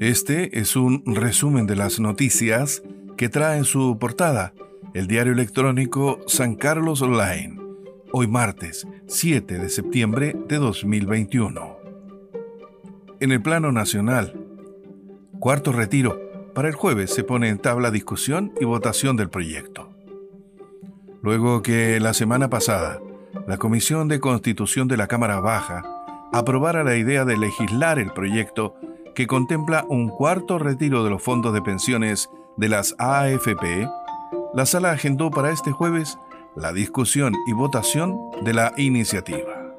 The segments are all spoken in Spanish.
Este es un resumen de las noticias que trae en su portada el diario electrónico San Carlos Online, hoy martes 7 de septiembre de 2021. En el plano nacional, cuarto retiro, para el jueves se pone en tabla discusión y votación del proyecto. Luego que la semana pasada la Comisión de Constitución de la Cámara Baja aprobara la idea de legislar el proyecto que contempla un cuarto retiro de los fondos de pensiones de las AFP, la sala agendó para este jueves la discusión y votación de la iniciativa.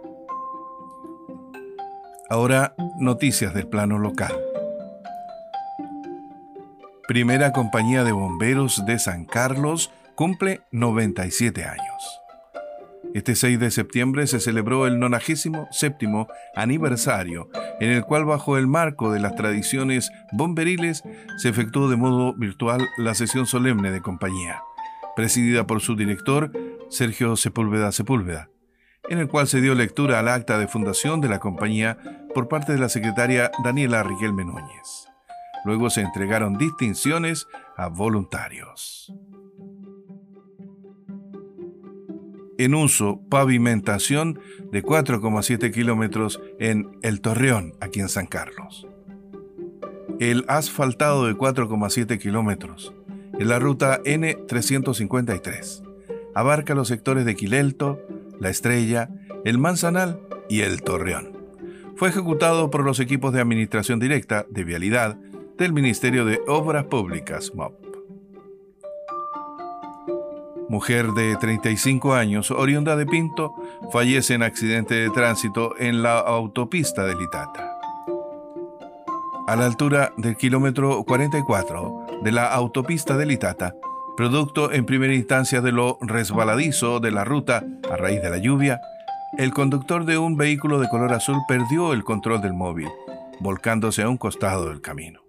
Ahora, noticias del plano local. Primera compañía de bomberos de San Carlos cumple 97 años. Este 6 de septiembre se celebró el 97 aniversario, en el cual bajo el marco de las tradiciones bomberiles se efectuó de modo virtual la sesión solemne de compañía, presidida por su director Sergio Sepúlveda Sepúlveda, en el cual se dio lectura al acta de fundación de la compañía por parte de la secretaria Daniela Riquelme Núñez. Luego se entregaron distinciones a voluntarios. En uso pavimentación de 4,7 kilómetros en El Torreón, aquí en San Carlos. El asfaltado de 4,7 kilómetros en la ruta N353 abarca los sectores de Quilelto, La Estrella, El Manzanal y El Torreón. Fue ejecutado por los equipos de administración directa de vialidad del Ministerio de Obras Públicas, MOP mujer de 35 años, oriunda de Pinto, fallece en accidente de tránsito en la autopista de Litata. A la altura del kilómetro 44 de la autopista de Litata, producto en primera instancia de lo resbaladizo de la ruta a raíz de la lluvia, el conductor de un vehículo de color azul perdió el control del móvil, volcándose a un costado del camino.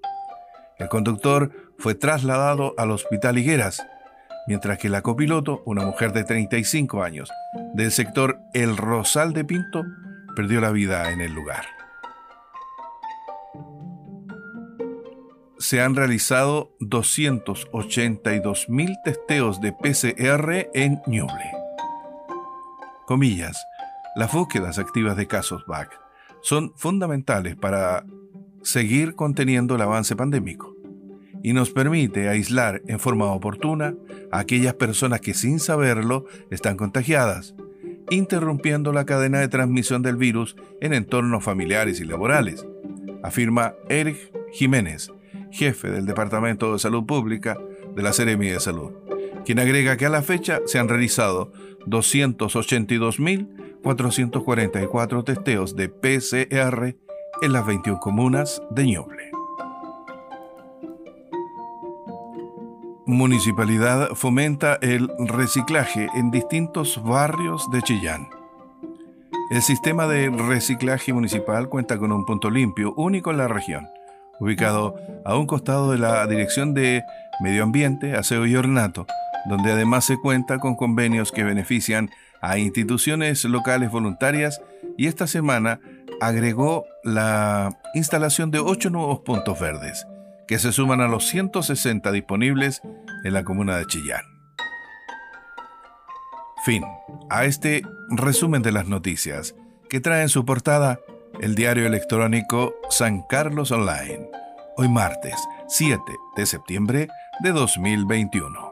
El conductor fue trasladado al hospital Higueras, mientras que la copiloto, una mujer de 35 años, del sector El Rosal de Pinto, perdió la vida en el lugar. Se han realizado 282.000 testeos de PCR en Ñuble. Comillas, las búsquedas activas de casos BAC son fundamentales para seguir conteniendo el avance pandémico y nos permite aislar en forma oportuna a aquellas personas que sin saberlo están contagiadas, interrumpiendo la cadena de transmisión del virus en entornos familiares y laborales, afirma Eric Jiménez, jefe del Departamento de Salud Pública de la Seremi de Salud, quien agrega que a la fecha se han realizado 282.444 testeos de PCR en las 21 comunas de Ñuble. Municipalidad fomenta el reciclaje en distintos barrios de Chillán. El sistema de reciclaje municipal cuenta con un punto limpio único en la región, ubicado a un costado de la Dirección de Medio Ambiente, Aseo y Ornato, donde además se cuenta con convenios que benefician a instituciones locales voluntarias y esta semana agregó la instalación de ocho nuevos puntos verdes que se suman a los 160 disponibles en la comuna de Chillán. Fin a este resumen de las noticias que trae en su portada el diario electrónico San Carlos Online, hoy martes 7 de septiembre de 2021.